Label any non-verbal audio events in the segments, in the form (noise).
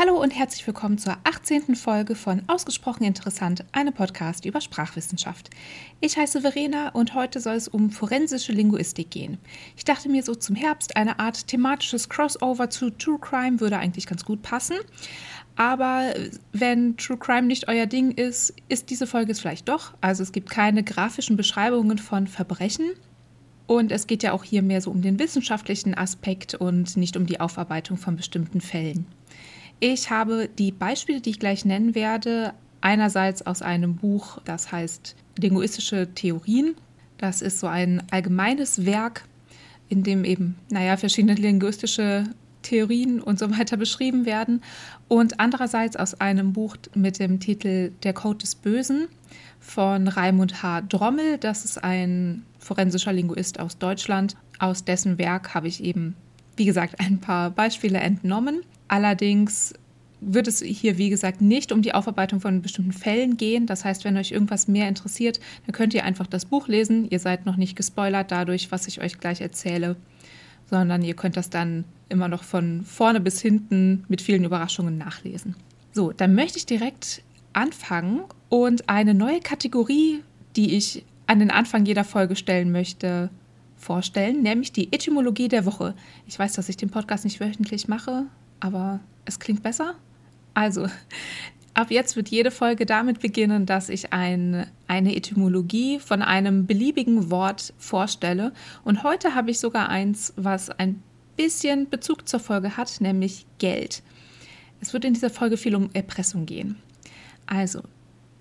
Hallo und herzlich willkommen zur 18. Folge von Ausgesprochen Interessant, einem Podcast über Sprachwissenschaft. Ich heiße Verena und heute soll es um forensische Linguistik gehen. Ich dachte mir so zum Herbst, eine Art thematisches Crossover zu True Crime würde eigentlich ganz gut passen. Aber wenn True Crime nicht euer Ding ist, ist diese Folge es vielleicht doch. Also es gibt keine grafischen Beschreibungen von Verbrechen. Und es geht ja auch hier mehr so um den wissenschaftlichen Aspekt und nicht um die Aufarbeitung von bestimmten Fällen. Ich habe die Beispiele, die ich gleich nennen werde, einerseits aus einem Buch, das heißt Linguistische Theorien. Das ist so ein allgemeines Werk, in dem eben, naja, verschiedene linguistische Theorien und so weiter beschrieben werden. Und andererseits aus einem Buch mit dem Titel Der Code des Bösen von Raimund H. Drommel. Das ist ein forensischer Linguist aus Deutschland. Aus dessen Werk habe ich eben, wie gesagt, ein paar Beispiele entnommen. Allerdings wird es hier, wie gesagt, nicht um die Aufarbeitung von bestimmten Fällen gehen. Das heißt, wenn euch irgendwas mehr interessiert, dann könnt ihr einfach das Buch lesen. Ihr seid noch nicht gespoilert dadurch, was ich euch gleich erzähle, sondern ihr könnt das dann immer noch von vorne bis hinten mit vielen Überraschungen nachlesen. So, dann möchte ich direkt anfangen und eine neue Kategorie, die ich an den Anfang jeder Folge stellen möchte, vorstellen, nämlich die Etymologie der Woche. Ich weiß, dass ich den Podcast nicht wöchentlich mache, aber es klingt besser. Also, ab jetzt wird jede Folge damit beginnen, dass ich ein, eine Etymologie von einem beliebigen Wort vorstelle. Und heute habe ich sogar eins, was ein bisschen Bezug zur Folge hat, nämlich Geld. Es wird in dieser Folge viel um Erpressung gehen. Also,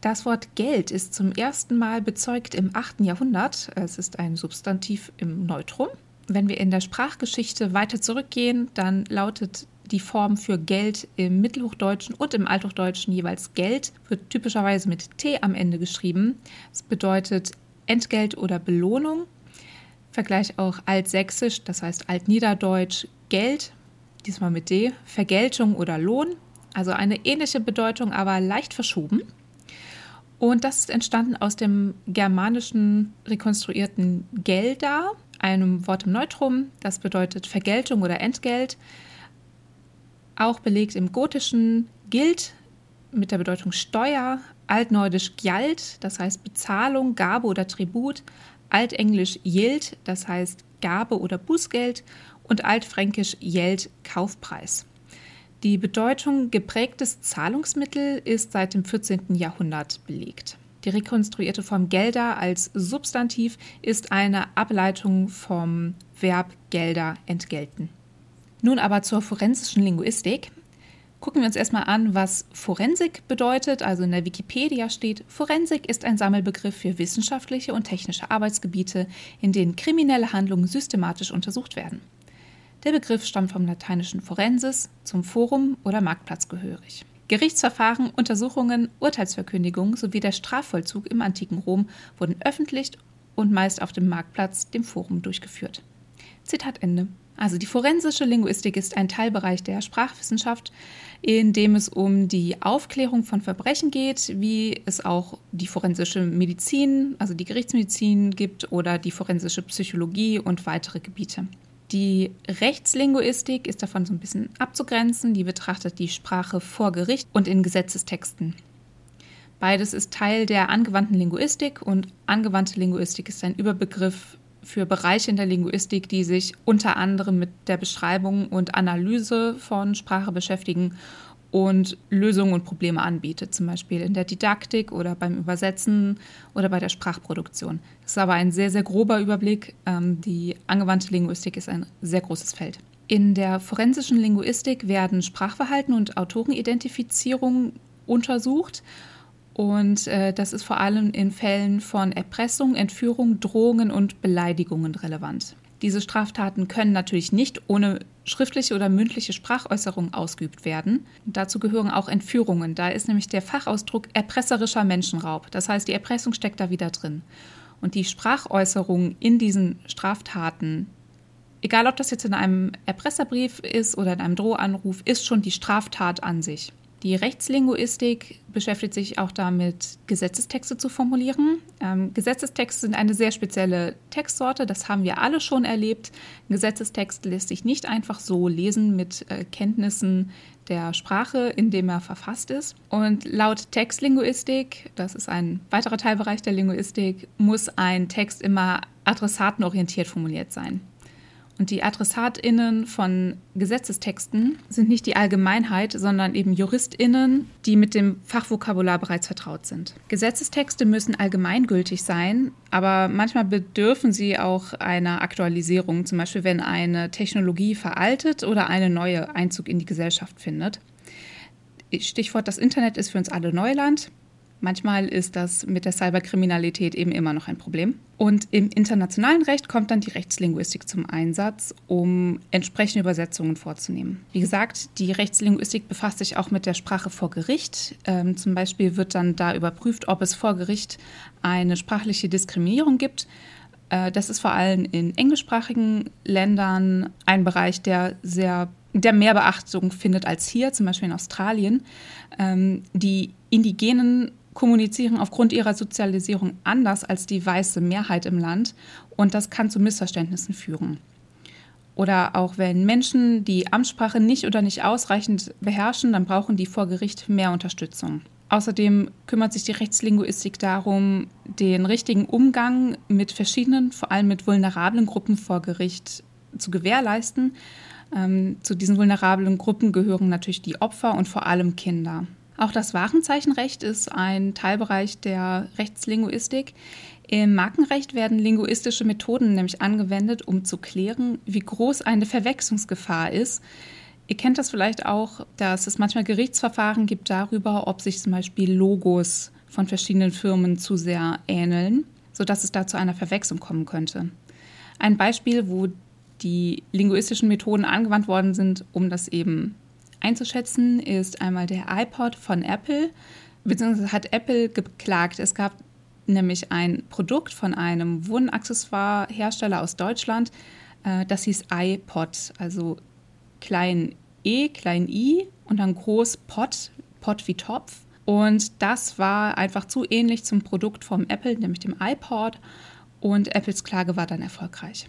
das Wort Geld ist zum ersten Mal bezeugt im 8. Jahrhundert. Es ist ein Substantiv im Neutrum. Wenn wir in der Sprachgeschichte weiter zurückgehen, dann lautet die Form für Geld im Mittelhochdeutschen und im Althochdeutschen jeweils Geld, wird typischerweise mit T am Ende geschrieben. Es bedeutet Entgelt oder Belohnung. Vergleich auch Altsächsisch, das heißt Altniederdeutsch Geld, diesmal mit D, Vergeltung oder Lohn. Also eine ähnliche Bedeutung, aber leicht verschoben. Und das ist entstanden aus dem germanischen rekonstruierten Gelda, einem Wort im Neutrum, das bedeutet Vergeltung oder Entgelt auch belegt im Gotischen gilt mit der Bedeutung Steuer, altneudisch gjald, das heißt Bezahlung, Gabe oder Tribut, altenglisch yield, das heißt Gabe oder Bußgeld und altfränkisch Geld, Kaufpreis. Die Bedeutung geprägtes Zahlungsmittel ist seit dem 14. Jahrhundert belegt. Die rekonstruierte Form Gelder als Substantiv ist eine Ableitung vom Verb Gelder entgelten. Nun aber zur forensischen Linguistik. Gucken wir uns erstmal an, was Forensik bedeutet. Also in der Wikipedia steht, Forensik ist ein Sammelbegriff für wissenschaftliche und technische Arbeitsgebiete, in denen kriminelle Handlungen systematisch untersucht werden. Der Begriff stammt vom lateinischen Forensis, zum Forum oder Marktplatz gehörig. Gerichtsverfahren, Untersuchungen, Urteilsverkündigungen sowie der Strafvollzug im antiken Rom wurden öffentlich und meist auf dem Marktplatz, dem Forum, durchgeführt. Zitat Ende. Also die forensische Linguistik ist ein Teilbereich der Sprachwissenschaft, in dem es um die Aufklärung von Verbrechen geht, wie es auch die forensische Medizin, also die Gerichtsmedizin gibt oder die forensische Psychologie und weitere Gebiete. Die Rechtslinguistik ist davon so ein bisschen abzugrenzen. Die betrachtet die Sprache vor Gericht und in Gesetzestexten. Beides ist Teil der angewandten Linguistik und angewandte Linguistik ist ein Überbegriff für Bereiche in der Linguistik, die sich unter anderem mit der Beschreibung und Analyse von Sprache beschäftigen und Lösungen und Probleme anbietet, zum Beispiel in der Didaktik oder beim Übersetzen oder bei der Sprachproduktion. Das ist aber ein sehr, sehr grober Überblick. Ähm, die angewandte Linguistik ist ein sehr großes Feld. In der forensischen Linguistik werden Sprachverhalten und Autorenidentifizierung untersucht und äh, das ist vor allem in Fällen von Erpressung, Entführung, Drohungen und Beleidigungen relevant. Diese Straftaten können natürlich nicht ohne schriftliche oder mündliche Sprachäußerung ausgeübt werden. dazu gehören auch Entführungen. Da ist nämlich der Fachausdruck erpresserischer Menschenraub. Das heißt, die Erpressung steckt da wieder drin. Und die Sprachäußerung in diesen Straftaten, egal ob das jetzt in einem Erpresserbrief ist oder in einem Drohanruf, ist schon die Straftat an sich. Die Rechtslinguistik beschäftigt sich auch damit, Gesetzestexte zu formulieren. Ähm, Gesetzestexte sind eine sehr spezielle Textsorte, das haben wir alle schon erlebt. Ein Gesetzestext lässt sich nicht einfach so lesen mit äh, Kenntnissen der Sprache, in dem er verfasst ist. Und laut Textlinguistik, das ist ein weiterer Teilbereich der Linguistik, muss ein Text immer adressatenorientiert formuliert sein. Und die AdressatInnen von Gesetzestexten sind nicht die Allgemeinheit, sondern eben JuristInnen, die mit dem Fachvokabular bereits vertraut sind. Gesetzestexte müssen allgemeingültig sein, aber manchmal bedürfen sie auch einer Aktualisierung, zum Beispiel wenn eine Technologie veraltet oder eine neue Einzug in die Gesellschaft findet. Stichwort, das Internet ist für uns alle Neuland. Manchmal ist das mit der Cyberkriminalität eben immer noch ein Problem. Und im internationalen Recht kommt dann die Rechtslinguistik zum Einsatz, um entsprechende Übersetzungen vorzunehmen. Wie gesagt, die Rechtslinguistik befasst sich auch mit der Sprache vor Gericht. Ähm, zum Beispiel wird dann da überprüft, ob es vor Gericht eine sprachliche Diskriminierung gibt. Äh, das ist vor allem in englischsprachigen Ländern ein Bereich, der sehr der mehr Beachtung findet als hier, zum Beispiel in Australien. Ähm, die indigenen kommunizieren aufgrund ihrer Sozialisierung anders als die weiße Mehrheit im Land und das kann zu Missverständnissen führen. Oder auch wenn Menschen die Amtssprache nicht oder nicht ausreichend beherrschen, dann brauchen die vor Gericht mehr Unterstützung. Außerdem kümmert sich die Rechtslinguistik darum, den richtigen Umgang mit verschiedenen, vor allem mit vulnerablen Gruppen vor Gericht zu gewährleisten. Ähm, zu diesen vulnerablen Gruppen gehören natürlich die Opfer und vor allem Kinder. Auch das Warenzeichenrecht ist ein Teilbereich der Rechtslinguistik. Im Markenrecht werden linguistische Methoden nämlich angewendet, um zu klären, wie groß eine Verwechslungsgefahr ist. Ihr kennt das vielleicht auch, dass es manchmal Gerichtsverfahren gibt darüber, ob sich zum Beispiel Logos von verschiedenen Firmen zu sehr ähneln, sodass es da zu einer Verwechslung kommen könnte. Ein Beispiel, wo die linguistischen Methoden angewandt worden sind, um das eben einzuschätzen ist einmal der iPod von Apple, beziehungsweise hat Apple geklagt. Es gab nämlich ein Produkt von einem Wohnaccessoire-Hersteller aus Deutschland, äh, das hieß iPod, also klein e, klein i und dann groß Pot, Pot wie Topf. Und das war einfach zu ähnlich zum Produkt vom Apple, nämlich dem iPod. Und Apples Klage war dann erfolgreich.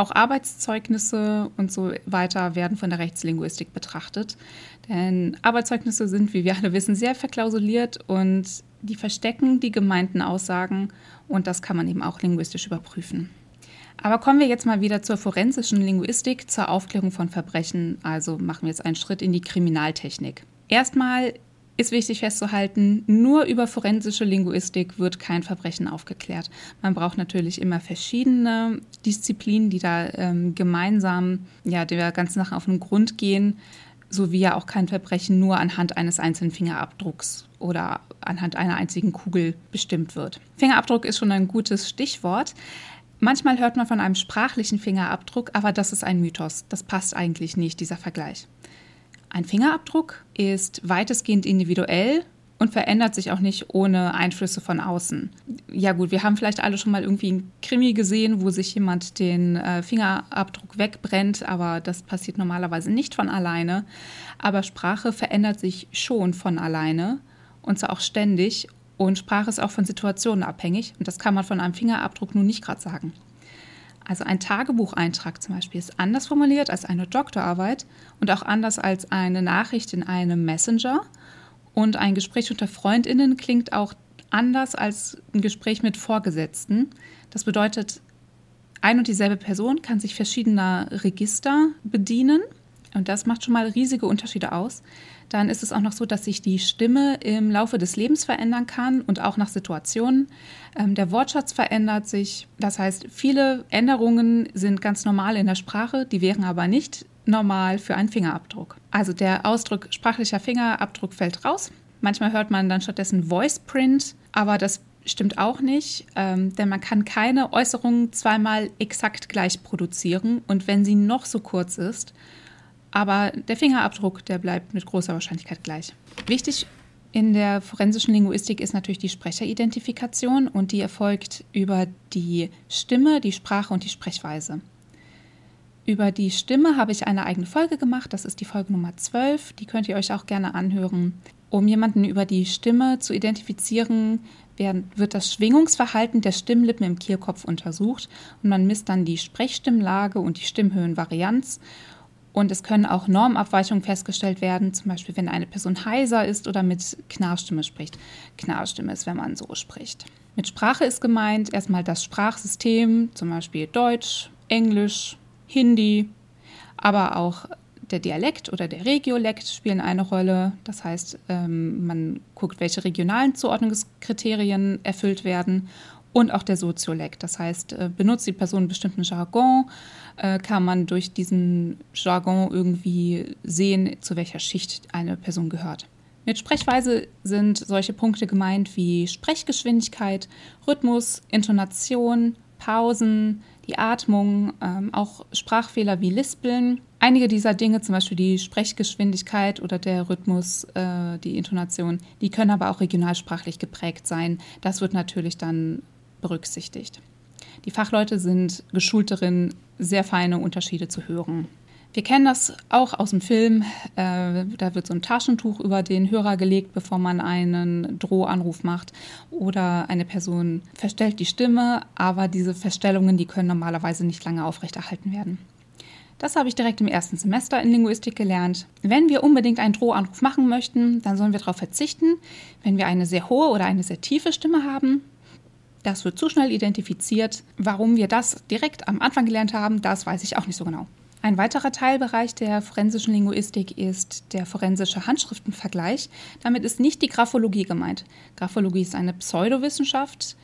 Auch Arbeitszeugnisse und so weiter werden von der Rechtslinguistik betrachtet. Denn Arbeitszeugnisse sind, wie wir alle wissen, sehr verklausuliert und die verstecken die gemeinten Aussagen und das kann man eben auch linguistisch überprüfen. Aber kommen wir jetzt mal wieder zur forensischen Linguistik, zur Aufklärung von Verbrechen. Also machen wir jetzt einen Schritt in die Kriminaltechnik. Erstmal ist wichtig festzuhalten, nur über forensische Linguistik wird kein Verbrechen aufgeklärt. Man braucht natürlich immer verschiedene Disziplinen, die da ähm, gemeinsam ja, der ganzen Sache auf den Grund gehen, sowie ja auch kein Verbrechen nur anhand eines einzelnen Fingerabdrucks oder anhand einer einzigen Kugel bestimmt wird. Fingerabdruck ist schon ein gutes Stichwort. Manchmal hört man von einem sprachlichen Fingerabdruck, aber das ist ein Mythos. Das passt eigentlich nicht, dieser Vergleich. Ein Fingerabdruck ist weitestgehend individuell und verändert sich auch nicht ohne Einflüsse von außen. Ja gut, wir haben vielleicht alle schon mal irgendwie einen Krimi gesehen, wo sich jemand den äh, Fingerabdruck wegbrennt, aber das passiert normalerweise nicht von alleine. Aber Sprache verändert sich schon von alleine und zwar auch ständig. Und Sprache ist auch von Situationen abhängig und das kann man von einem Fingerabdruck nun nicht gerade sagen. Also ein Tagebucheintrag zum Beispiel ist anders formuliert als eine Doktorarbeit und auch anders als eine Nachricht in einem Messenger. Und ein Gespräch unter Freundinnen klingt auch anders als ein Gespräch mit Vorgesetzten. Das bedeutet, ein und dieselbe Person kann sich verschiedener Register bedienen und das macht schon mal riesige Unterschiede aus. Dann ist es auch noch so, dass sich die Stimme im Laufe des Lebens verändern kann und auch nach Situationen. Ähm, der Wortschatz verändert sich. Das heißt, viele Änderungen sind ganz normal in der Sprache, die wären aber nicht normal für einen Fingerabdruck. Also der Ausdruck sprachlicher Fingerabdruck fällt raus. Manchmal hört man dann stattdessen Voice Print, aber das stimmt auch nicht, ähm, denn man kann keine Äußerung zweimal exakt gleich produzieren und wenn sie noch so kurz ist, aber der Fingerabdruck, der bleibt mit großer Wahrscheinlichkeit gleich. Wichtig in der forensischen Linguistik ist natürlich die Sprecheridentifikation und die erfolgt über die Stimme, die Sprache und die Sprechweise. Über die Stimme habe ich eine eigene Folge gemacht, das ist die Folge Nummer 12, die könnt ihr euch auch gerne anhören. Um jemanden über die Stimme zu identifizieren, wird das Schwingungsverhalten der Stimmlippen im Kehlkopf untersucht und man misst dann die Sprechstimmlage und die Stimmhöhenvarianz Und es können auch Normabweichungen festgestellt werden, zum Beispiel wenn eine Person heiser ist oder mit Knarrstimme spricht. Knarrstimme ist, wenn man so spricht. Mit Sprache ist gemeint erstmal das Sprachsystem, zum Beispiel Deutsch, Englisch, Hindi, aber auch der Dialekt oder der Regiolekt spielen eine Rolle. Das heißt, ähm, man guckt, welche regionalen Zuordnungskriterien erfüllt werden und auch der Soziolekt. Das heißt, äh, benutzt die Person einen bestimmten Jargon, äh, kann man durch diesen Jargon irgendwie sehen, zu welcher Schicht eine Person gehört. Mit Sprechweise sind solche Punkte gemeint wie Sprechgeschwindigkeit, Rhythmus, Intonation, Pausen, die Atmung, ähm, auch Sprachfehler wie Lispeln. Einige dieser Dinge, zum Beispiel die Sprechgeschwindigkeit oder der Rhythmus, äh, die Intonation, die können aber auch regionalsprachlich geprägt sein. Das wird natürlich dann berücksichtigt. Die Fachleute sind geschult darin, sehr feine Unterschiede zu hören. Wir kennen das auch aus dem Film. Äh, da wird so ein Taschentuch über den Hörer gelegt, bevor man einen Drohanruf macht. Oder eine Person verstellt die Stimme, aber diese Verstellungen, die können normalerweise nicht lange aufrechterhalten werden. Das habe ich direkt im ersten Semester in Linguistik gelernt. Wenn wir unbedingt einen Drohanruf machen möchten, dann sollen wir darauf verzichten. Wenn wir eine sehr hohe oder eine sehr tiefe Stimme haben, das wird zu schnell identifiziert. Warum wir das direkt am Anfang gelernt haben, das weiß ich auch nicht so genau. Ein weiterer Teilbereich der forensischen Linguistik ist der forensische Handschriftenvergleich. Damit ist nicht die Graphologie gemeint. Graphologie ist eine Pseudowissenschaft,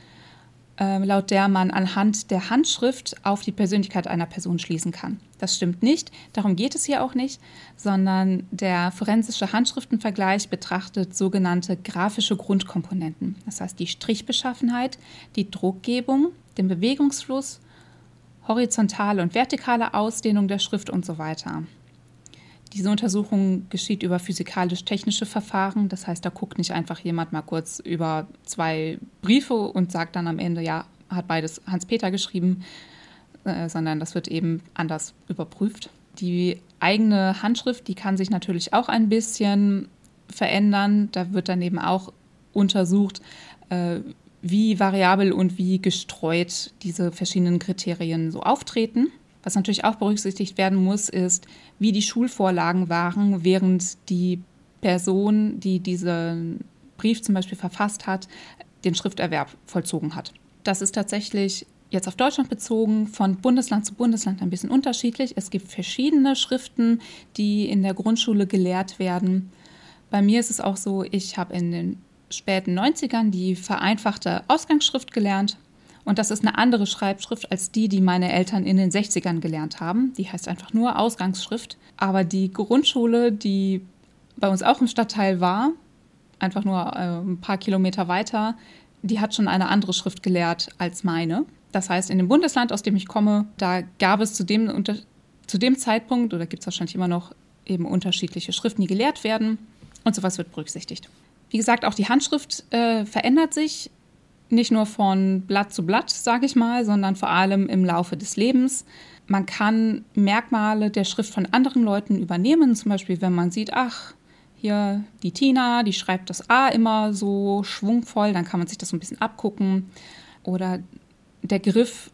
äh, laut der man anhand der Handschrift auf die Persönlichkeit einer Person schließen kann. Das stimmt nicht, darum geht es hier auch nicht, sondern der forensische Handschriftenvergleich betrachtet sogenannte grafische Grundkomponenten. Das heißt die Strichbeschaffenheit, die Druckgebung, den Bewegungsfluss horizontale und vertikale Ausdehnung der Schrift und so weiter. Diese Untersuchung geschieht über physikalisch-technische Verfahren. Das heißt, da guckt nicht einfach jemand mal kurz über zwei Briefe und sagt dann am Ende, ja, hat beides Hans-Peter geschrieben, äh, sondern das wird eben anders überprüft. Die eigene Handschrift, die kann sich natürlich auch ein bisschen verändern. Da wird dann eben auch untersucht, äh, wie variabel und wie gestreut diese verschiedenen Kriterien so auftreten. Was natürlich auch berücksichtigt werden muss, ist, wie die Schulvorlagen waren, während die Person, die diesen Brief zum Beispiel verfasst hat, den Schrifterwerb vollzogen hat. Das ist tatsächlich jetzt auf Deutschland bezogen von Bundesland zu Bundesland ein bisschen unterschiedlich. Es gibt verschiedene Schriften, die in der Grundschule gelehrt werden. Bei mir ist es auch so, ich habe in den späten 90ern die vereinfachte Ausgangsschrift gelernt. Und das ist eine andere Schreibschrift als die, die meine Eltern in den 60ern gelernt haben. Die heißt einfach nur Ausgangsschrift. Aber die Grundschule, die bei uns auch im Stadtteil war, einfach nur äh, ein paar Kilometer weiter, die hat schon eine andere Schrift gelehrt als meine. Das heißt, in dem Bundesland, aus dem ich komme, da gab es zu dem, zu dem Zeitpunkt, oder gibt es wahrscheinlich immer noch, eben unterschiedliche Schriften, die gelehrt werden. Und sowas wird berücksichtigt. Wie gesagt, auch die Handschrift äh, verändert sich nicht nur von Blatt zu Blatt, sage ich mal, sondern vor allem im Laufe des Lebens. Man kann Merkmale der Schrift von anderen Leuten übernehmen, zum Beispiel wenn man sieht, ach, hier die Tina, die schreibt das A immer so schwungvoll, dann kann man sich das so ein bisschen abgucken. Oder der Griff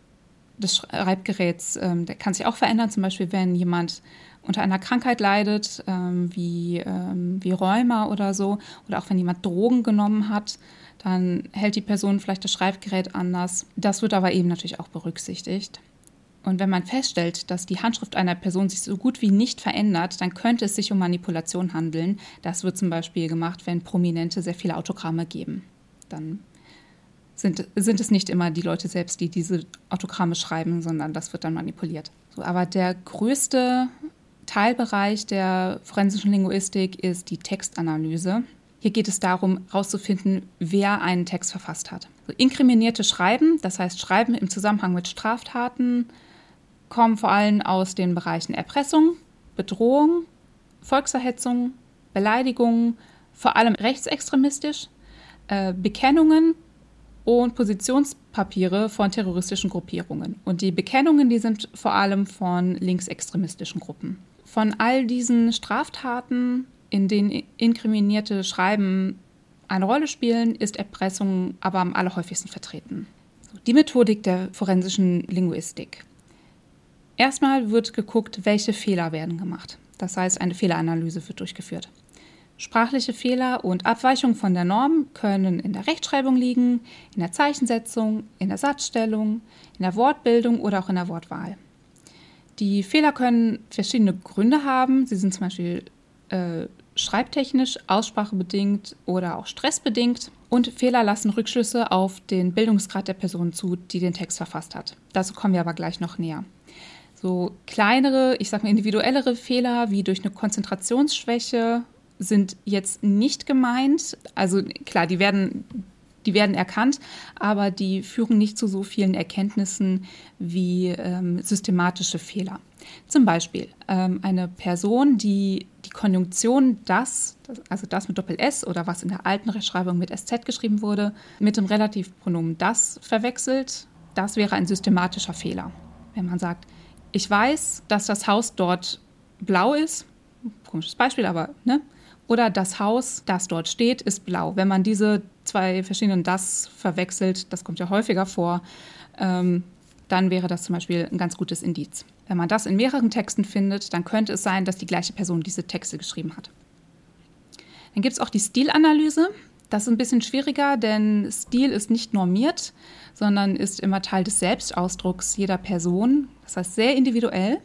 des Schreibgeräts, ähm, der kann sich auch verändern, zum Beispiel wenn jemand unter einer Krankheit leidet, ähm, wie, ähm, wie Rheuma oder so, oder auch wenn jemand Drogen genommen hat, dann hält die Person vielleicht das Schreibgerät anders. Das wird aber eben natürlich auch berücksichtigt. Und wenn man feststellt, dass die Handschrift einer Person sich so gut wie nicht verändert, dann könnte es sich um Manipulation handeln. Das wird zum Beispiel gemacht, wenn Prominente sehr viele Autogramme geben. Dann sind, sind es nicht immer die Leute selbst, die diese Autogramme schreiben, sondern das wird dann manipuliert. So, aber der größte Teilbereich der forensischen Linguistik ist die Textanalyse. Hier geht es darum, herauszufinden, wer einen Text verfasst hat. So, inkriminierte Schreiben, das heißt Schreiben im Zusammenhang mit Straftaten, kommen vor allem aus den Bereichen Erpressung, Bedrohung, Volkserhetzung, Beleidigung, vor allem rechtsextremistisch, äh, Bekennungen und Positionspapiere von terroristischen Gruppierungen. Und die Bekennungen, die sind vor allem von linksextremistischen Gruppen. Von all diesen Straftaten, in denen inkriminierte Schreiben eine Rolle spielen, ist Erpressung aber am allerhäufigsten vertreten. Die Methodik der forensischen Linguistik. Erstmal wird geguckt, welche Fehler werden gemacht. Das heißt, eine Fehleranalyse wird durchgeführt. Sprachliche Fehler und Abweichungen von der Norm können in der Rechtschreibung liegen, in der Zeichensetzung, in der Satzstellung, in der Wortbildung oder auch in der Wortwahl. Die Fehler können verschiedene Gründe haben. Sie sind zum Beispiel äh, schreibtechnisch, aussprachebedingt oder auch stressbedingt. Und Fehler lassen Rückschlüsse auf den Bildungsgrad der Person zu, die den Text verfasst hat. Dazu kommen wir aber gleich noch näher. So kleinere, ich sage mal individuellere Fehler wie durch eine Konzentrationsschwäche sind jetzt nicht gemeint. Also klar, die werden, die werden erkannt, aber die führen nicht zu so vielen Erkenntnissen wie ähm, systematische Fehler. Zum Beispiel ähm, eine Person, die die Konjunktion das, also das mit Doppel-S oder was in der alten Rechtschreibung mit SZ geschrieben wurde, mit dem Relativpronomen das verwechselt, das wäre ein systematischer Fehler. Wenn man sagt, ich weiß, dass das Haus dort blau ist, komisches Beispiel, aber ne? Oder das Haus, das dort steht, ist blau. Wenn man diese zwei verschiedenen das verwechselt, das kommt ja häufiger vor, ähm, dann wäre das zum Beispiel ein ganz gutes Indiz. Wenn man das in mehreren Texten findet, dann könnte es sein, dass die gleiche Person diese Texte geschrieben hat. Dann gibt es auch die Stilanalyse. Das ist ein bisschen schwieriger, denn Stil ist nicht normiert, sondern ist immer Teil des Selbstausdrucks jeder Person. Das heißt sehr individuell.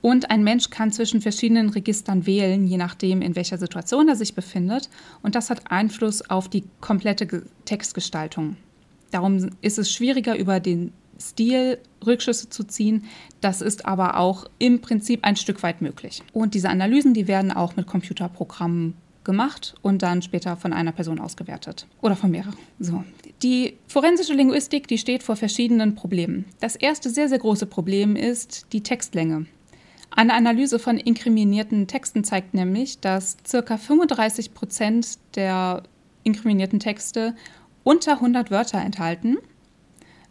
Und ein Mensch kann zwischen verschiedenen Registern wählen, je nachdem, in welcher Situation er sich befindet. Und das hat Einfluss auf die komplette Textgestaltung. Darum ist es schwieriger, über den Stil Rückschlüsse zu ziehen. Das ist aber auch im Prinzip ein Stück weit möglich. Und diese Analysen, die werden auch mit Computerprogrammen gemacht und dann später von einer Person ausgewertet oder von mehreren. So. Die forensische Linguistik, die steht vor verschiedenen Problemen. Das erste sehr, sehr große Problem ist die Textlänge. Eine Analyse von inkriminierten Texten zeigt nämlich, dass ca. 35 Prozent der inkriminierten Texte unter 100 Wörter enthalten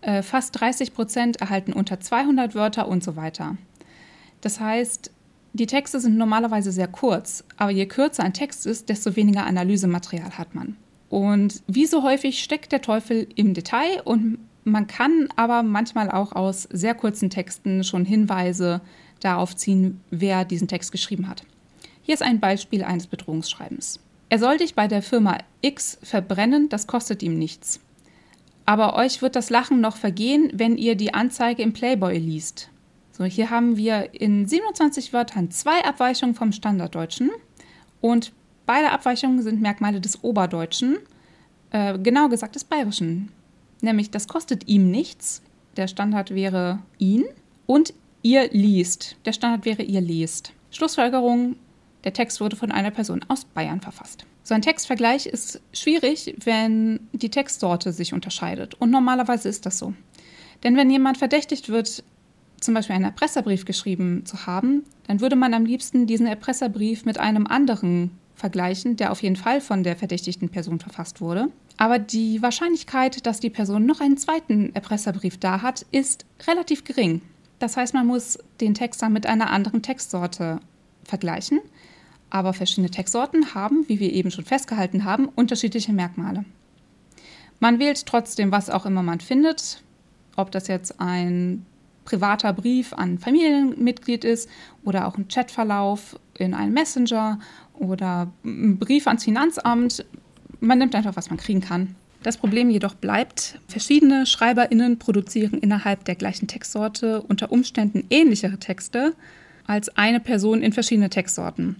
äh, fast 30 Prozent erhalten unter 200 Wörter und so weiter. Das heißt, die Texte sind normalerweise sehr kurz, aber je kürzer ein Text ist, desto weniger Analysematerial hat man. Und wie so häufig steckt der Teufel im Detail und man kann aber manchmal auch aus sehr kurzen Texten schon Hinweise darauf ziehen, wer diesen Text geschrieben hat. Hier ist ein Beispiel eines Bedrohungsschreibens. Er soll dich bei der Firma X verbrennen, das kostet ihm nichts. Aber euch wird das Lachen noch vergehen, wenn ihr die Anzeige im Playboy liest. So, hier haben wir in 27 Wörtern zwei Abweichungen vom Standarddeutschen und beide Abweichungen sind Merkmale des Oberdeutschen, äh, genau gesagt des Bayerischen. Nämlich, das kostet ihm nichts, der Standard wäre ihn, und ihr liest, der Standard wäre ihr lest. Schlussfolgerung, der Text wurde von einer Person aus Bayern verfasst. So ein Textvergleich ist schwierig, wenn die Textsorte sich unterscheidet. Und normalerweise ist das so. Denn wenn jemand verdächtigt wird, zum Beispiel einen Erpresserbrief geschrieben zu haben, dann würde man am liebsten diesen Erpresserbrief mit einem anderen vergleichen, der auf jeden Fall von der verdächtigten Person verfasst wurde. Aber die Wahrscheinlichkeit, dass die Person noch einen zweiten Erpresserbrief da hat, ist relativ gering. Das heißt, man muss den Text dann mit einer anderen Textsorte vergleichen. Aber verschiedene Textsorten haben, wie wir eben schon festgehalten haben, unterschiedliche Merkmale. Man wählt trotzdem, was auch immer man findet, ob das jetzt ein privater Brief an Familienmitglied ist oder auch ein Chatverlauf in einem Messenger oder ein Brief ans Finanzamt. Man nimmt einfach, was man kriegen kann. Das Problem jedoch bleibt, verschiedene Schreiberinnen produzieren innerhalb der gleichen Textsorte unter Umständen ähnlichere Texte als eine Person in verschiedene Textsorten.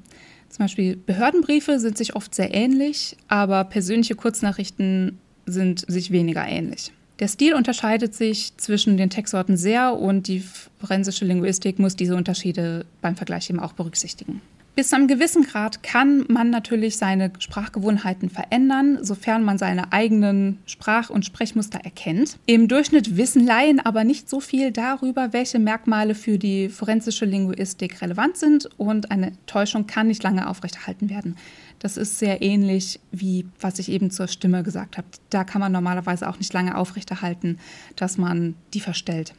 Zum Beispiel Behördenbriefe sind sich oft sehr ähnlich, aber persönliche Kurznachrichten sind sich weniger ähnlich. Der Stil unterscheidet sich zwischen den Textsorten sehr und die forensische Linguistik muss diese Unterschiede beim Vergleich eben auch berücksichtigen. Bis zu einem gewissen Grad kann man natürlich seine Sprachgewohnheiten verändern, sofern man seine eigenen Sprach- und Sprechmuster erkennt. Im Durchschnitt wissen Laien aber nicht so viel darüber, welche Merkmale für die forensische Linguistik relevant sind und eine Täuschung kann nicht lange aufrechterhalten werden. Das ist sehr ähnlich wie was ich eben zur Stimme gesagt habe. Da kann man normalerweise auch nicht lange aufrechterhalten, dass man die verstellt.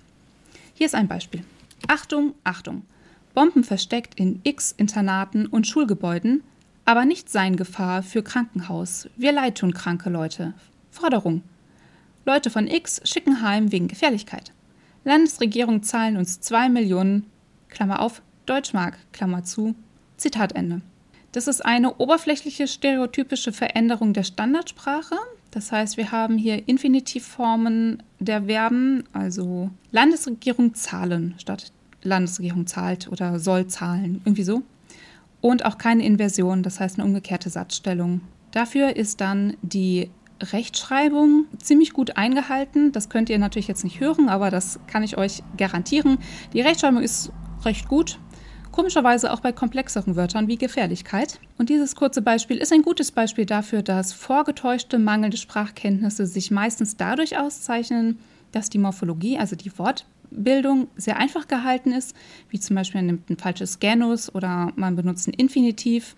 Hier ist ein Beispiel. Achtung, Achtung. Bomben versteckt in X Internaten und Schulgebäuden, aber nicht sein Gefahr für Krankenhaus. Wir leid tun kranke Leute. Forderung. Leute von X schicken heim wegen Gefährlichkeit. Landesregierung zahlen uns 2 Millionen, Klammer auf, Deutschmark, Klammer zu, Zitat Ende. Das ist eine oberflächliche stereotypische Veränderung der Standardsprache. Das heißt, wir haben hier Infinitivformen der Verben, also Landesregierung zahlen statt Landesregierung zahlt oder soll zahlen, irgendwie so. Und auch keine Inversion, das heißt eine umgekehrte Satzstellung. Dafür ist dann die Rechtschreibung ziemlich gut eingehalten. Das könnt ihr natürlich jetzt nicht hören, aber das kann ich euch garantieren. Die Rechtschreibung ist recht gut. Komischerweise auch bei komplexeren Wörtern wie Gefährlichkeit. Und dieses kurze Beispiel ist ein gutes Beispiel dafür, dass vorgetäuschte mangelnde Sprachkenntnisse sich meistens dadurch auszeichnen, dass die Morphologie, also die Wortbildung, sehr einfach gehalten ist, wie zum Beispiel man nimmt ein falsches Genus oder man benutzt ein Infinitiv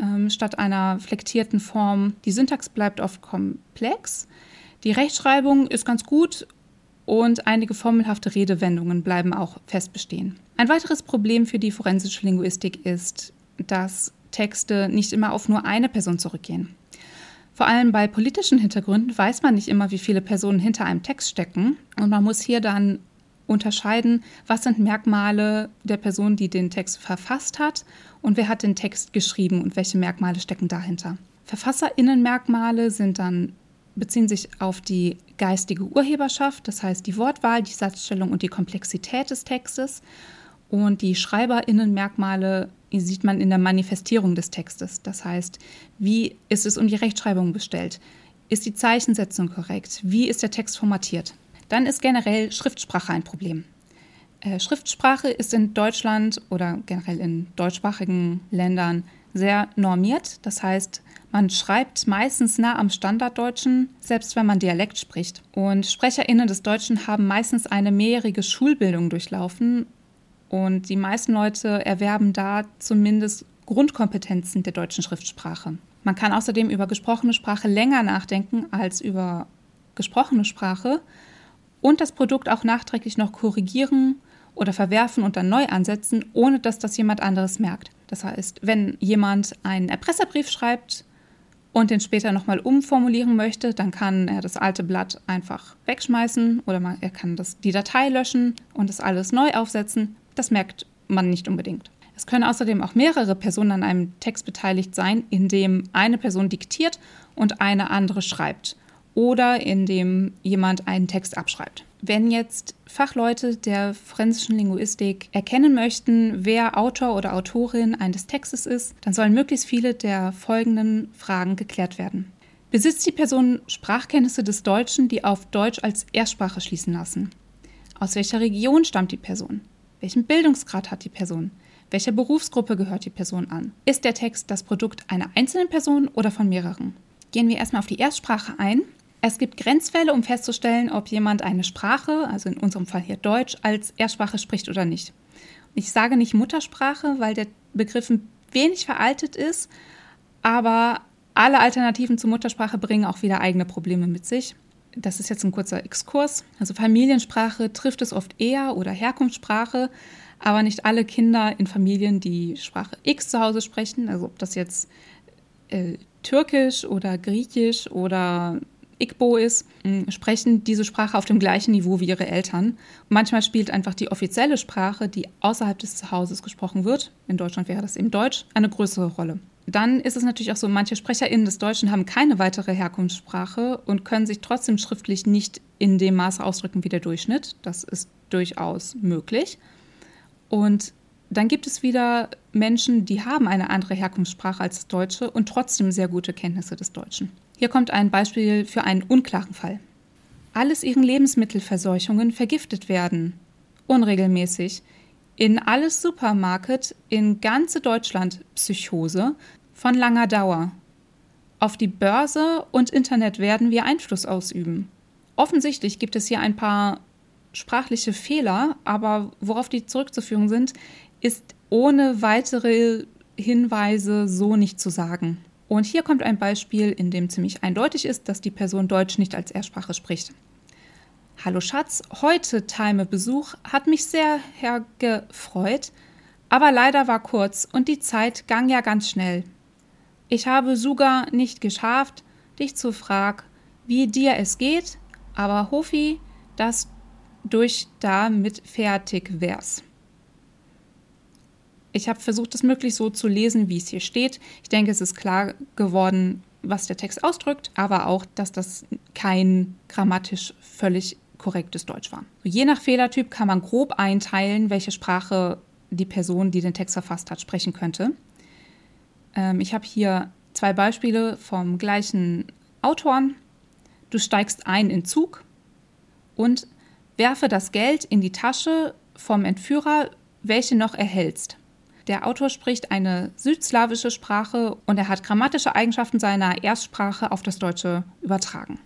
ähm, statt einer flektierten Form. Die Syntax bleibt oft komplex. Die Rechtschreibung ist ganz gut und einige formelhafte Redewendungen bleiben auch fest bestehen. Ein weiteres Problem für die forensische Linguistik ist, dass Texte nicht immer auf nur eine Person zurückgehen. Vor allem bei politischen Hintergründen weiß man nicht immer, wie viele Personen hinter einem Text stecken und man muss hier dann unterscheiden, was sind Merkmale der Person, die den Text verfasst hat und wer hat den Text geschrieben und welche Merkmale stecken dahinter. Verfasserinnenmerkmale sind dann beziehen sich auf die geistige Urheberschaft, das heißt die Wortwahl, die Satzstellung und die Komplexität des Textes. Und die Schreiberinnenmerkmale sieht man in der Manifestierung des Textes. Das heißt, wie ist es um die Rechtschreibung bestellt? Ist die Zeichensetzung korrekt? Wie ist der Text formatiert? Dann ist generell Schriftsprache ein Problem. Äh, Schriftsprache ist in Deutschland oder generell in deutschsprachigen Ländern sehr normiert. Das heißt, man schreibt meistens nah am Standarddeutschen, selbst wenn man Dialekt spricht. Und SprecherInnen des Deutschen haben meistens eine mehrjährige Schulbildung durchlaufen und die meisten Leute erwerben da zumindest Grundkompetenzen der deutschen Schriftsprache. Man kann außerdem über gesprochene Sprache länger nachdenken als über gesprochene Sprache und das Produkt auch nachträglich noch korrigieren oder verwerfen und dann neu ansetzen, ohne dass das jemand anderes merkt. Das heißt, wenn jemand einen Erpresserbrief schreibt und den später nochmal umformulieren möchte, dann kann er das alte Blatt einfach wegschmeißen oder man, er kann das, die Datei löschen und das alles neu aufsetzen. Das merkt man nicht unbedingt. Es können außerdem auch mehrere Personen an einem Text beteiligt sein, in dem eine Person diktiert und eine andere schreibt oder in dem jemand einen Text abschreibt. Wenn jetzt Fachleute der forensischen Linguistik erkennen möchten, wer Autor oder Autorin eines Textes ist, dann sollen möglichst viele der folgenden Fragen geklärt werden. Besitzt die Person Sprachkenntnisse des Deutschen, die auf Deutsch als Erstsprache schließen lassen? Aus welcher Region stammt die Person? Welchen Bildungsgrad hat die Person? Welcher Berufsgruppe gehört die Person an? Ist der Text das Produkt einer einzelnen Person oder von mehreren? Gehen wir erstmal auf die Erstsprache ein. Es gibt Grenzfälle, um festzustellen, ob jemand eine Sprache, also in unserem Fall hier Deutsch, als Erstsprache spricht oder nicht. Ich sage nicht Muttersprache, weil der Begriff ein wenig veraltet ist, aber alle Alternativen zur Muttersprache bringen auch wieder eigene Probleme mit sich. Das ist jetzt ein kurzer Exkurs. Also Familiensprache trifft es oft eher oder Herkunftssprache, aber nicht alle Kinder in Familien, die Sprache X zu Hause sprechen, also ob das jetzt äh, Türkisch oder Griechisch oder Igbo ist, sprechen diese Sprache auf dem gleichen Niveau wie ihre Eltern. Manchmal spielt einfach die offizielle Sprache, die außerhalb des Zuhauses gesprochen wird, in Deutschland wäre das eben Deutsch, eine größere Rolle. Dann ist es natürlich auch so, manche SprecherInnen des Deutschen haben keine weitere Herkunftssprache und können sich trotzdem schriftlich nicht in dem Maße ausdrücken wie der Durchschnitt. Das ist durchaus möglich. Und dann gibt es wieder Menschen, die haben eine andere Herkunftssprache als das Deutsche und trotzdem sehr gute Kenntnisse des Deutschen. Hier kommt ein Beispiel für einen unklaren Fall. Alles ihren Lebensmittelverseuchungen vergiftet werden. Unregelmäßig. In alles Supermarket in ganze Deutschland Psychose von langer Dauer. Auf die Börse und Internet werden wir Einfluss ausüben. Offensichtlich gibt es hier ein paar sprachliche Fehler, aber worauf die zurückzuführen sind, ist ohne weitere Hinweise so nicht zu sagen. Und hier kommt ein Beispiel, in dem ziemlich eindeutig ist, dass die Person Deutsch nicht als Erstsprache spricht. Hallo Schatz, heute Time Besuch hat mich sehr hergefreut, aber leider war kurz und die Zeit gang ja ganz schnell. Ich habe sogar nicht geschafft, dich zu fragen, wie dir es geht, aber Hofi, dass durch da mit fertig wär's. Ich habe versucht, das möglichst so zu lesen, wie es hier steht. Ich denke, es ist klar geworden, was der Text ausdrückt, aber auch, dass das kein grammatisch völlig korrektes Deutsch war. Je nach Fehlertyp kann man grob einteilen, welche Sprache die Person, die den Text verfasst hat, sprechen könnte. Ähm, ich habe hier zwei Beispiele vom gleichen Autoren. Du steigst ein in Zug und werfe das Geld in die Tasche vom Entführer, welche noch erhältst. Der Autor spricht eine südslawische Sprache und er hat grammatische Eigenschaften seiner Erstsprache auf das Deutsche übertragen.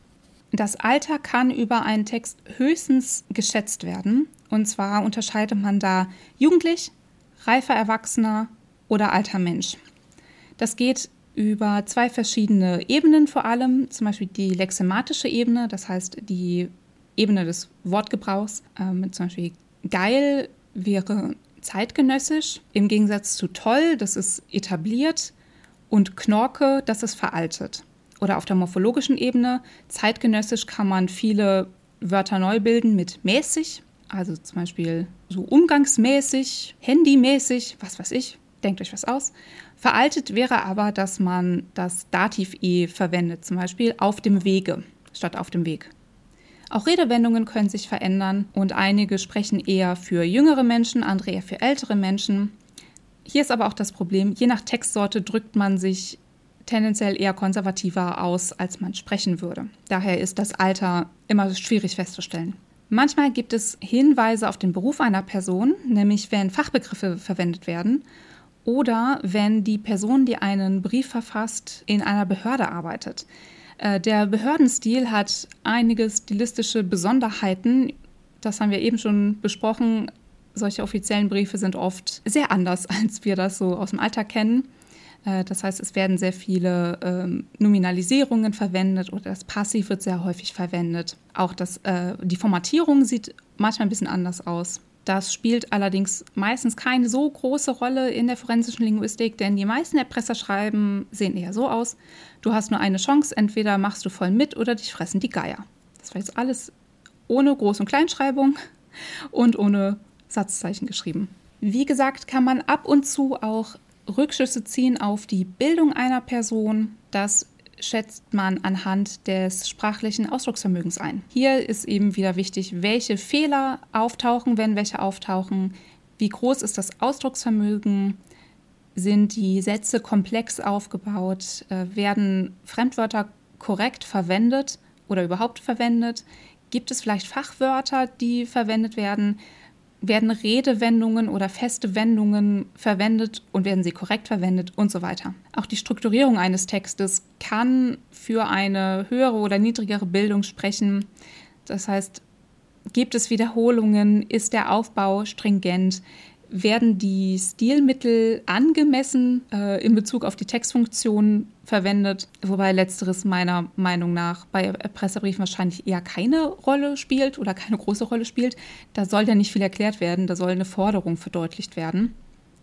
Das Alter kann über einen Text höchstens geschätzt werden. Und zwar unterscheidet man da jugendlich, reifer Erwachsener oder alter Mensch. Das geht über zwei verschiedene Ebenen vor allem, zum Beispiel die lexematische Ebene, das heißt die Ebene des Wortgebrauchs. Ähm, zum Beispiel geil wäre zeitgenössisch, im Gegensatz zu toll, das ist etabliert, und Knorke, das ist veraltet oder auf der morphologischen Ebene. Zeitgenössisch kann man viele Wörter neu bilden mit mäßig, also zum Beispiel so umgangsmäßig, handymäßig, was weiß ich, denkt euch was aus. Veraltet wäre aber, dass man das Dativ E verwendet, zum Beispiel auf dem Wege statt auf dem Weg. Auch Redewendungen können sich verändern und einige sprechen eher für jüngere Menschen, andere eher für ältere Menschen. Hier ist aber auch das Problem, je nach Textsorte drückt man sich tendenziell eher konservativer aus, als man sprechen würde. Daher ist das Alter immer schwierig festzustellen. Manchmal gibt es Hinweise auf den Beruf einer Person, nämlich wenn Fachbegriffe verwendet werden oder wenn die Person, die einen Brief verfasst, in einer Behörde arbeitet. Äh, der Behördenstil hat einige stilistische Besonderheiten. Das haben wir eben schon besprochen. Solche offiziellen Briefe sind oft sehr anders, (laughs) als wir das so aus dem Alltag kennen. Äh, das heißt, es werden sehr viele ähm, Nominalisierungen verwendet oder das Passiv wird sehr häufig verwendet. Auch das, äh, die Formatierung sieht manchmal ein bisschen anders aus. Das spielt allerdings meistens keine so große Rolle in der forensischen Linguistik, denn die meisten Erpresserschreiben sehen eher so aus. Du hast nur eine Chance, entweder machst du voll mit oder dich fressen die Geier. Das war jetzt alles ohne Groß- und Kleinschreibung (laughs) und ohne Satzzeichen geschrieben. Wie gesagt, kann man ab und zu auch Rückschlüsse ziehen auf die Bildung einer Person, das schätzt man anhand des sprachlichen Ausdrucksvermögens ein. Hier ist eben wieder wichtig, welche Fehler auftauchen, wenn welche auftauchen, wie groß ist das Ausdrucksvermögen, sind die Sätze komplex aufgebaut, äh, werden Fremdwörter korrekt verwendet oder überhaupt verwendet, gibt es vielleicht Fachwörter, die verwendet werden, werden Redewendungen oder feste Wendungen verwendet und werden sie korrekt verwendet und so weiter. Auch die Strukturierung eines Textes kann für eine höhere oder niedrigere Bildung sprechen. Das heißt, gibt es Wiederholungen, ist der Aufbau stringent, werden die Stilmittel angemessen äh, in Bezug auf die Textfunktion verwendet, wobei letzteres meiner Meinung nach bei Pressebriefen wahrscheinlich eher keine Rolle spielt oder keine große Rolle spielt. Da soll ja nicht viel erklärt werden, da soll eine Forderung verdeutlicht werden.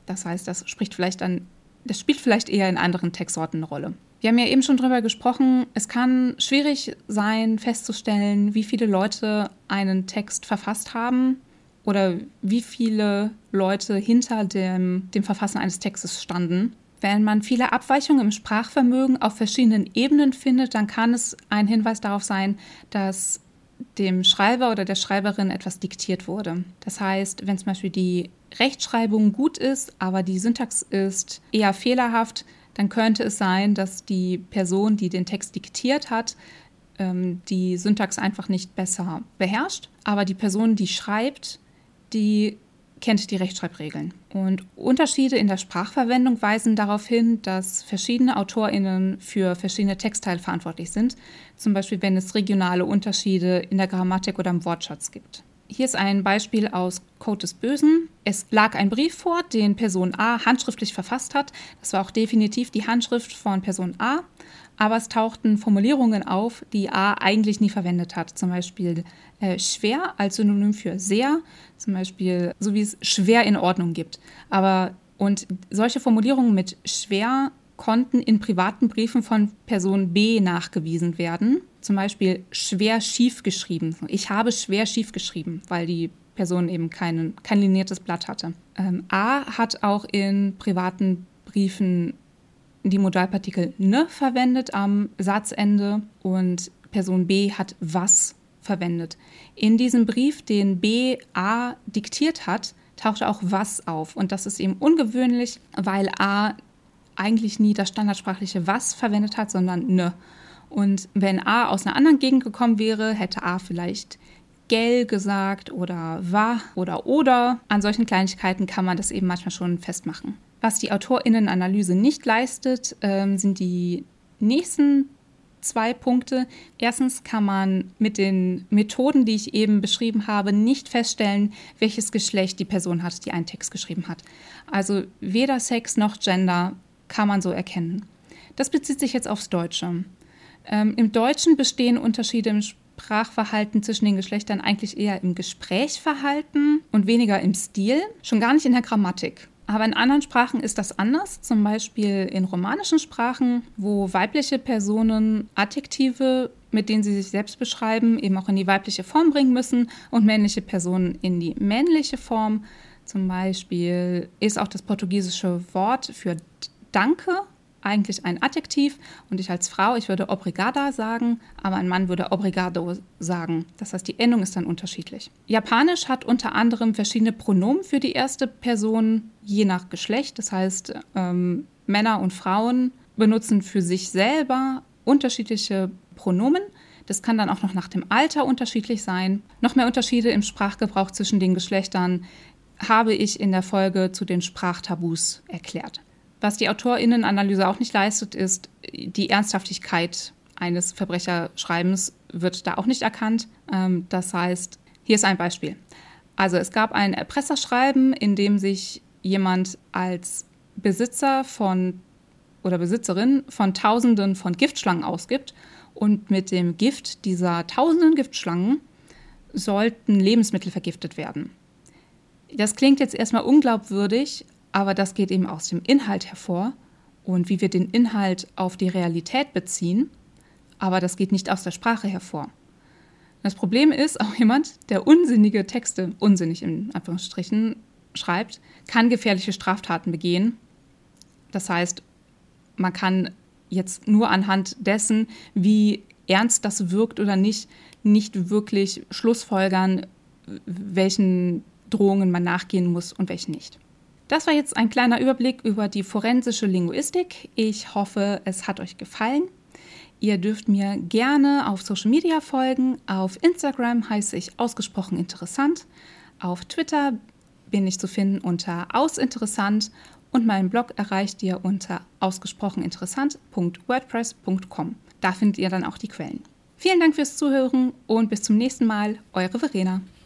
Das heißt, das spricht vielleicht an, das spielt vielleicht eher in anderen Textsorten eine Rolle. Wir haben ja eben schon drüber gesprochen, es kann schwierig sein, festzustellen, wie viele Leute einen Text verfasst haben oder wie viele Leute hinter dem, dem Verfassen eines Textes standen. Wenn man viele Abweichungen im Sprachvermögen auf verschiedenen Ebenen findet, dann kann es ein Hinweis darauf sein, dass dem Schreiber oder der Schreiberin etwas diktiert wurde. Das heißt, wenn zum Beispiel die Rechtschreibung gut ist, aber die Syntax ist eher fehlerhaft, dann könnte es sein, dass die Person, die den Text diktiert hat, ähm, die Syntax einfach nicht besser beherrscht. Aber die Person, die schreibt, die kennt die Rechtschreibregeln. Und Unterschiede in der Sprachverwendung weisen darauf hin, dass verschiedene AutorInnen für verschiedene Textteile verantwortlich sind, zum Beispiel wenn es regionale Unterschiede in der Grammatik oder im Wortschatz gibt. Hier ist ein Beispiel aus Code des Bösen. Es lag ein Brief vor, den Person A handschriftlich verfasst hat. Das war auch definitiv die Handschrift von Person A aber es tauchten Formulierungen auf, die A eigentlich nie verwendet hat. Zum Beispiel äh, schwer als Synonym für sehr, zum Beispiel so wie es schwer in Ordnung gibt. Aber und solche Formulierungen mit schwer konnten in privaten Briefen von Person B nachgewiesen werden. Zum Beispiel schwer schief geschrieben. Ich habe schwer schief geschrieben, weil die Person eben kein, kein liniertes Blatt hatte. Ähm, A hat auch in privaten Briefen die Modalpartikel ne verwendet am Satzende und Person B hat was verwendet. In diesem Brief, den B A diktiert hat, tauchte auch was auf. Und das ist eben ungewöhnlich, weil A eigentlich nie das standardsprachliche was verwendet hat, sondern ne. Und wenn A aus einer anderen Gegend gekommen wäre, hätte A vielleicht gell gesagt oder war oder oder. An solchen Kleinigkeiten kann man das eben manchmal schon festmachen. Was die AutorInnenanalyse nicht leistet, ähm, sind die nächsten zwei Punkte. Erstens kann man mit den Methoden, die ich eben beschrieben habe, nicht feststellen, welches Geschlecht die Person hat, die einen Text geschrieben hat. Also weder Sex noch Gender kann man so erkennen. Das bezieht sich jetzt aufs Deutsche. Ähm, Im Deutschen bestehen Unterschiede im Sprachverhalten zwischen den Geschlechtern eigentlich eher im Gesprächsverhalten und weniger im Stil, schon gar nicht in der Grammatik. Aber in anderen Sprachen ist das anders, zum Beispiel in romanischen Sprachen, wo weibliche Personen Adjektive, mit denen sie sich selbst beschreiben, eben auch in die weibliche Form bringen müssen und männliche Personen in die männliche Form. Zum Beispiel ist auch das portugiesische Wort für Danke eigentlich ein Adjektiv und ich als Frau, ich würde obrigada sagen, aber ein Mann würde obrigado sagen. Das heißt, die Endung ist dann unterschiedlich. Japanisch hat unter anderem verschiedene Pronomen für die erste Person, je nach Geschlecht. Das heißt, ähm, Männer und Frauen benutzen für sich selber unterschiedliche Pronomen. Das kann dann auch noch nach dem Alter unterschiedlich sein. Noch mehr Unterschiede im Sprachgebrauch zwischen den Geschlechtern habe ich in der Folge zu den Sprachtabus erklärt. Was die AutorInnenanalyse auch nicht leistet, ist die Ernsthaftigkeit eines Verbrecherschreibens wird da auch nicht erkannt. Ähm, das heißt, hier ist ein Beispiel. Also es gab ein Erpresserschreiben, in dem sich jemand als Besitzer von oder Besitzerin von Tausenden von Giftschlangen ausgibt und mit dem Gift dieser Tausenden Giftschlangen sollten Lebensmittel vergiftet werden. Das klingt jetzt erstmal unglaubwürdig, aber das geht eben aus dem Inhalt hervor und wie wir den Inhalt auf die Realität beziehen, aber das geht nicht aus der Sprache hervor. Das Problem ist, auch jemand, der unsinnige Texte, unsinnig in Anführungsstrichen, schreibt, kann gefährliche Straftaten begehen. Das heißt, man kann jetzt nur anhand dessen, wie ernst das wirkt oder nicht, nicht wirklich schlussfolgern, welchen Drohungen man nachgehen muss und welchen nicht. Das war jetzt ein kleiner Überblick über die forensische Linguistik. Ich hoffe, es hat euch gefallen. Ihr dürft mir gerne auf Social Media folgen. Auf Instagram heiße ich ausgesprochen interessant. Auf Twitter bin ich zu finden unter ausinteressant und meinen Blog erreicht ihr unter ausgesprocheninteressant.wordpress.com. Da findet ihr dann auch die Quellen. Vielen Dank fürs Zuhören und bis zum nächsten Mal, eure Verena.